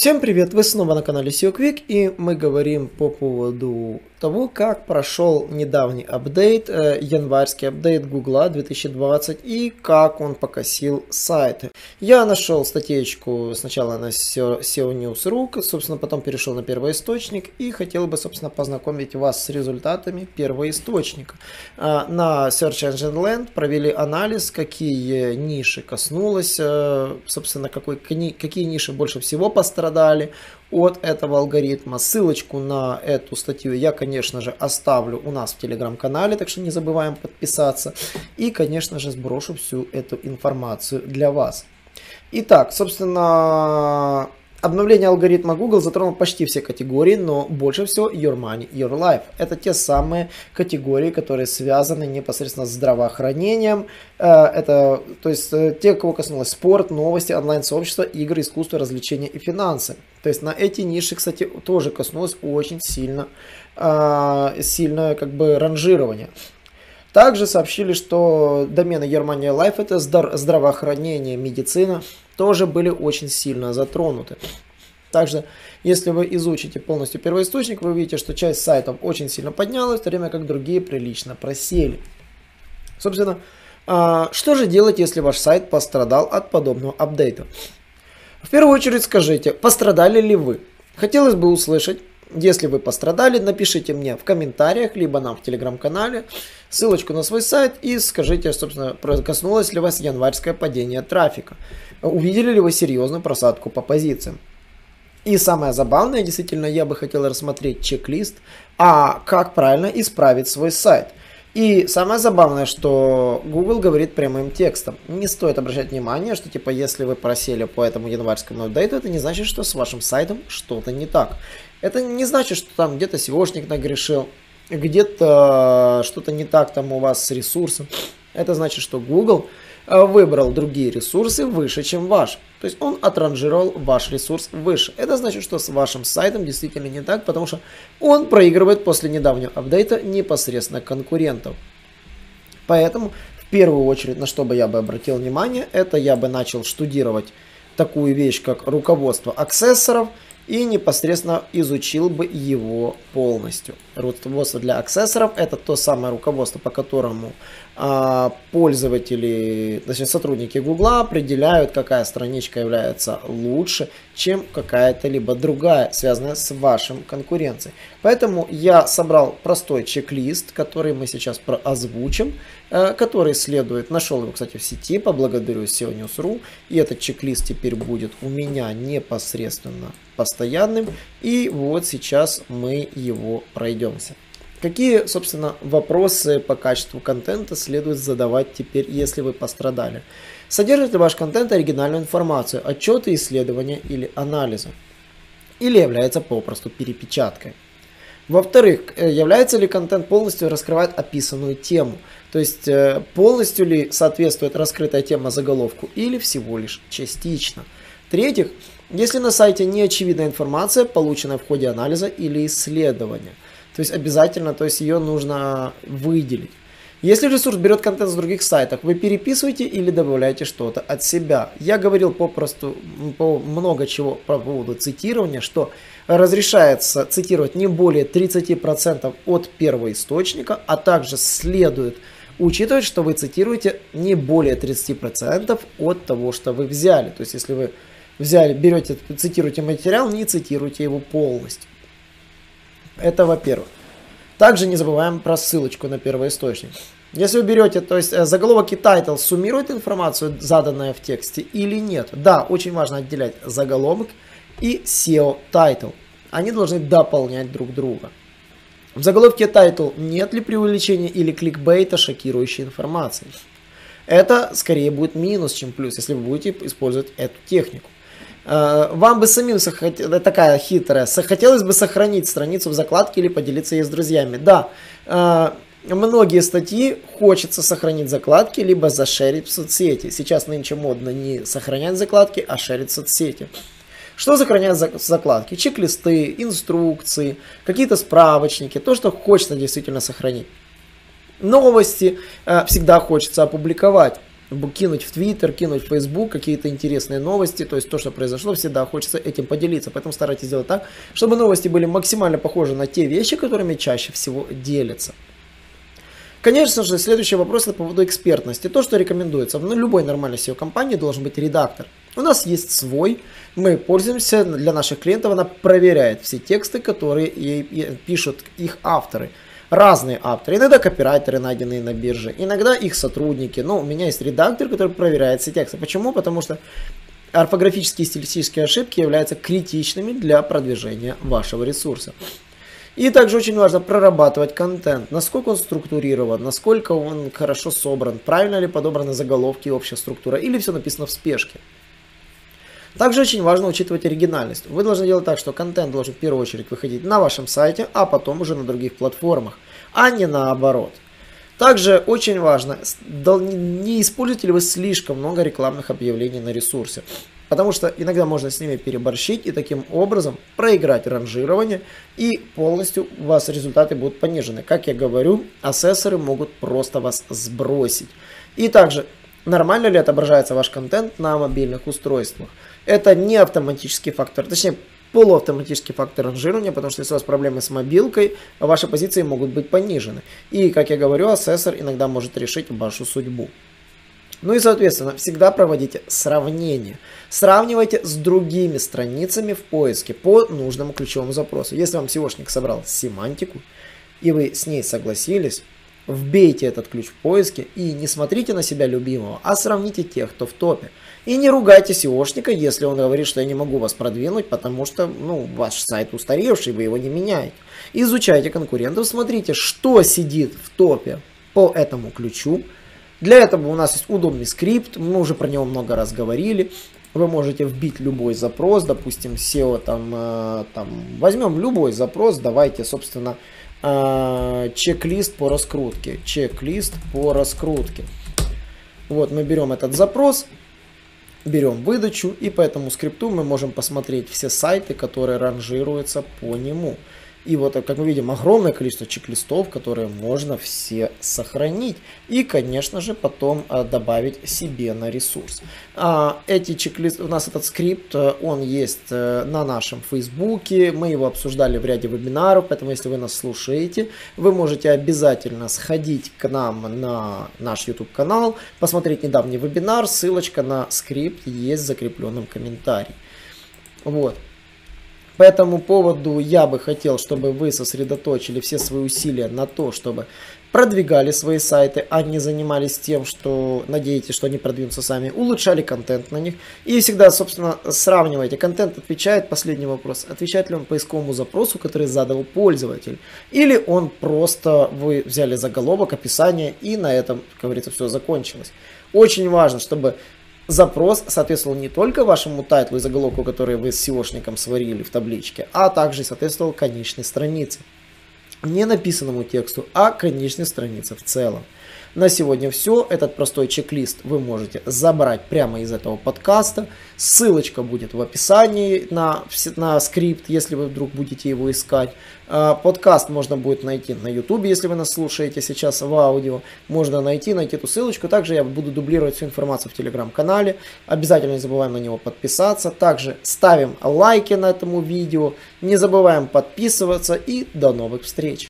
Всем привет! Вы снова на канале SEO Quick и мы говорим по поводу того, как прошел недавний апдейт, э, январский апдейт Google 2020 и как он покосил сайты. Я нашел статейку сначала на SEO News.ru, собственно, потом перешел на первоисточник и хотел бы, собственно, познакомить вас с результатами первоисточника. Э, на Search Engine Land провели анализ, какие ниши коснулось, э, собственно, какой, какие ниши больше всего пострадали от этого алгоритма. Ссылочку на эту статью я, конечно же, оставлю у нас в телеграм-канале, так что не забываем подписаться. И, конечно же, сброшу всю эту информацию для вас. Итак, собственно, Обновление алгоритма Google затронуло почти все категории, но больше всего Your Money, Your Life. Это те самые категории, которые связаны непосредственно с здравоохранением. Э, это, то есть, э, те, кого коснулось спорт, новости, онлайн-сообщество, игры, искусство, развлечения и финансы. То есть, на эти ниши, кстати, тоже коснулось очень сильно, э, сильное как бы ранжирование. Также сообщили, что домены Германия Life это здравоохранение, медицина, тоже были очень сильно затронуты. Также, если вы изучите полностью первоисточник, вы увидите, что часть сайтов очень сильно поднялась, в то время как другие прилично просели. Собственно, а, что же делать, если ваш сайт пострадал от подобного апдейта? В первую очередь скажите, пострадали ли вы? Хотелось бы услышать, если вы пострадали, напишите мне в комментариях, либо нам в телеграм-канале ссылочку на свой сайт и скажите, собственно, коснулось ли вас январское падение трафика. Увидели ли вы серьезную просадку по позициям. И самое забавное, действительно, я бы хотел рассмотреть чек-лист, а как правильно исправить свой сайт. И самое забавное, что Google говорит прямым текстом. Не стоит обращать внимание, что типа если вы просели по этому январскому апдейту, это не значит, что с вашим сайтом что-то не так. Это не значит, что там где-то SEOшник нагрешил, где-то что-то не так там у вас с ресурсом. Это значит, что Google э, выбрал другие ресурсы выше, чем ваш. То есть он отранжировал ваш ресурс выше. Это значит, что с вашим сайтом действительно не так, потому что он проигрывает после недавнего апдейта непосредственно конкурентов. Поэтому в первую очередь, на что бы я бы обратил внимание, это я бы начал штудировать такую вещь, как руководство аксессоров – и непосредственно изучил бы его полностью. Руководство для аксессоров. Это то самое руководство, по которому а, пользователи, точнее сотрудники Гугла определяют, какая страничка является лучше, чем какая-то либо другая, связанная с вашим конкуренцией. Поэтому я собрал простой чек-лист, который мы сейчас озвучим, э, который следует, нашел его, кстати, в сети, поблагодарю SEO News.ru, и этот чек-лист теперь будет у меня непосредственно постоянным, и вот сейчас мы его пройдемся. Какие, собственно, вопросы по качеству контента следует задавать теперь, если вы пострадали? Содержит ли ваш контент оригинальную информацию, отчеты, исследования или анализы? Или является попросту перепечаткой? Во-вторых, э, является ли контент полностью раскрывать описанную тему? То есть э, полностью ли соответствует раскрытая тема заголовку или всего лишь частично? В-третьих, если на сайте не очевидна информация, полученная в ходе анализа или исследования – то есть обязательно, то есть ее нужно выделить. Если ресурс берет контент с других сайтов, вы переписываете или добавляете что-то от себя. Я говорил попросту по много чего по поводу цитирования, что разрешается цитировать не более 30% от первого источника, а также следует учитывать, что вы цитируете не более 30% от того, что вы взяли. То есть если вы взяли, берете, цитируете материал, не цитируйте его полностью. Это во-первых. Также не забываем про ссылочку на первоисточник. Если вы берете, то есть э, заголовок и title суммирует информацию, заданную в тексте или нет. Да, очень важно отделять заголовок и SEO title. Они должны дополнять друг друга. В заголовке title нет ли преувеличения или кликбейта шокирующей информации. Это скорее будет минус, чем плюс, если вы будете использовать эту технику. Э, вам бы самим такая хитрая, хотелось бы сохранить страницу в закладке или поделиться ей с друзьями. Да, э, многие статьи хочется сохранить закладки, либо зашерить в соцсети. Сейчас нынче модно не сохранять закладки, а шерить в соцсети. Что сохраняют закладки? Чек-листы, инструкции, какие-то справочники, то, что хочется действительно сохранить. Новости э, всегда хочется опубликовать кинуть в Твиттер, кинуть в Фейсбук какие-то интересные новости, то есть то, что произошло, всегда хочется этим поделиться. Поэтому старайтесь сделать так, чтобы новости были максимально похожи на те вещи, которыми чаще всего делятся. Конечно же, следующий вопрос это по поводу экспертности. То, что рекомендуется. В любой нормальной SEO-компании должен быть редактор. У нас есть свой, мы пользуемся, для наших клиентов она проверяет все тексты, которые пишут их авторы разные авторы. Иногда копирайтеры, найденные на бирже, иногда их сотрудники. Но у меня есть редактор, который проверяет все тексты. Почему? Потому что орфографические и стилистические ошибки являются критичными для продвижения вашего ресурса. И также очень важно прорабатывать контент, насколько он структурирован, насколько он хорошо собран, правильно ли подобраны заголовки и общая структура, или все написано в спешке. Также очень важно учитывать оригинальность. Вы должны делать так, что контент должен в первую очередь выходить на вашем сайте, а потом уже на других платформах, а не наоборот. Также очень важно, не используете ли вы слишком много рекламных объявлений на ресурсе. Потому что иногда можно с ними переборщить и таким образом проиграть ранжирование и полностью у вас результаты будут понижены. Как я говорю, ассессоры могут просто вас сбросить. И также, нормально ли отображается ваш контент на мобильных устройствах? Это не автоматический фактор, точнее полуавтоматический фактор ранжирования, потому что если у вас проблемы с мобилкой, ваши позиции могут быть понижены. И, как я говорю, ассессор иногда может решить вашу судьбу. Ну и, соответственно, всегда проводите сравнение. Сравнивайте с другими страницами в поиске по нужному ключевому запросу. Если вам SEOшник собрал семантику, и вы с ней согласились, вбейте этот ключ в поиске и не смотрите на себя любимого, а сравните тех, кто в топе. И не ругайте SEOшника, если он говорит, что я не могу вас продвинуть, потому что ну, ваш сайт устаревший, вы его не меняете. Изучайте конкурентов, смотрите, что сидит в топе по этому ключу, для этого у нас есть удобный скрипт, мы уже про него много раз говорили. Вы можете вбить любой запрос, допустим, SEO там, э, там возьмем любой запрос, давайте, собственно, чек-лист по раскрутке. Чек-лист по раскрутке. Вот мы берем этот запрос, берем выдачу, и по этому скрипту мы можем посмотреть все сайты, которые ранжируются по нему. И вот, как мы видим, огромное количество чек-листов, которые можно все сохранить. И, конечно же, потом а, добавить себе на ресурс. А, эти чек-листы, у нас этот скрипт, э, он есть а, на нашем фейсбуке. Мы его обсуждали в ряде вебинаров, поэтому, если вы нас слушаете, вы можете обязательно сходить к нам на наш YouTube канал, посмотреть недавний вебинар. Ссылочка на скрипт есть в закрепленном комментарии. Вот. По этому поводу я бы хотел, чтобы вы сосредоточили все свои усилия на то, чтобы продвигали свои сайты, а не занимались тем, что надеетесь, что они продвинутся сами, улучшали контент на них. И всегда, собственно, сравнивайте. Контент отвечает, последний вопрос, отвечает ли он поисковому запросу, который задал пользователь. Или он просто, вы взяли заголовок, описание, и на этом, как говорится, все закончилось. Очень важно, чтобы запрос соответствовал не только вашему тайтлу и заголовку, который вы с SEOшником сварили в табличке, а также соответствовал конечной странице. Не написанному тексту, а конечной странице в целом. На сегодня все. Этот простой чек-лист вы можете забрать прямо из этого подкаста. Ссылочка будет в описании на, на скрипт, если вы вдруг будете его искать. А, подкаст можно будет найти на YouTube, если вы нас слушаете сейчас в аудио. Можно найти, найти эту ссылочку. Также я буду дублировать всю информацию в телеграм-канале. Обязательно не забываем на него подписаться. Также ставим лайки на этому видео. Не забываем подписываться и до новых встреч.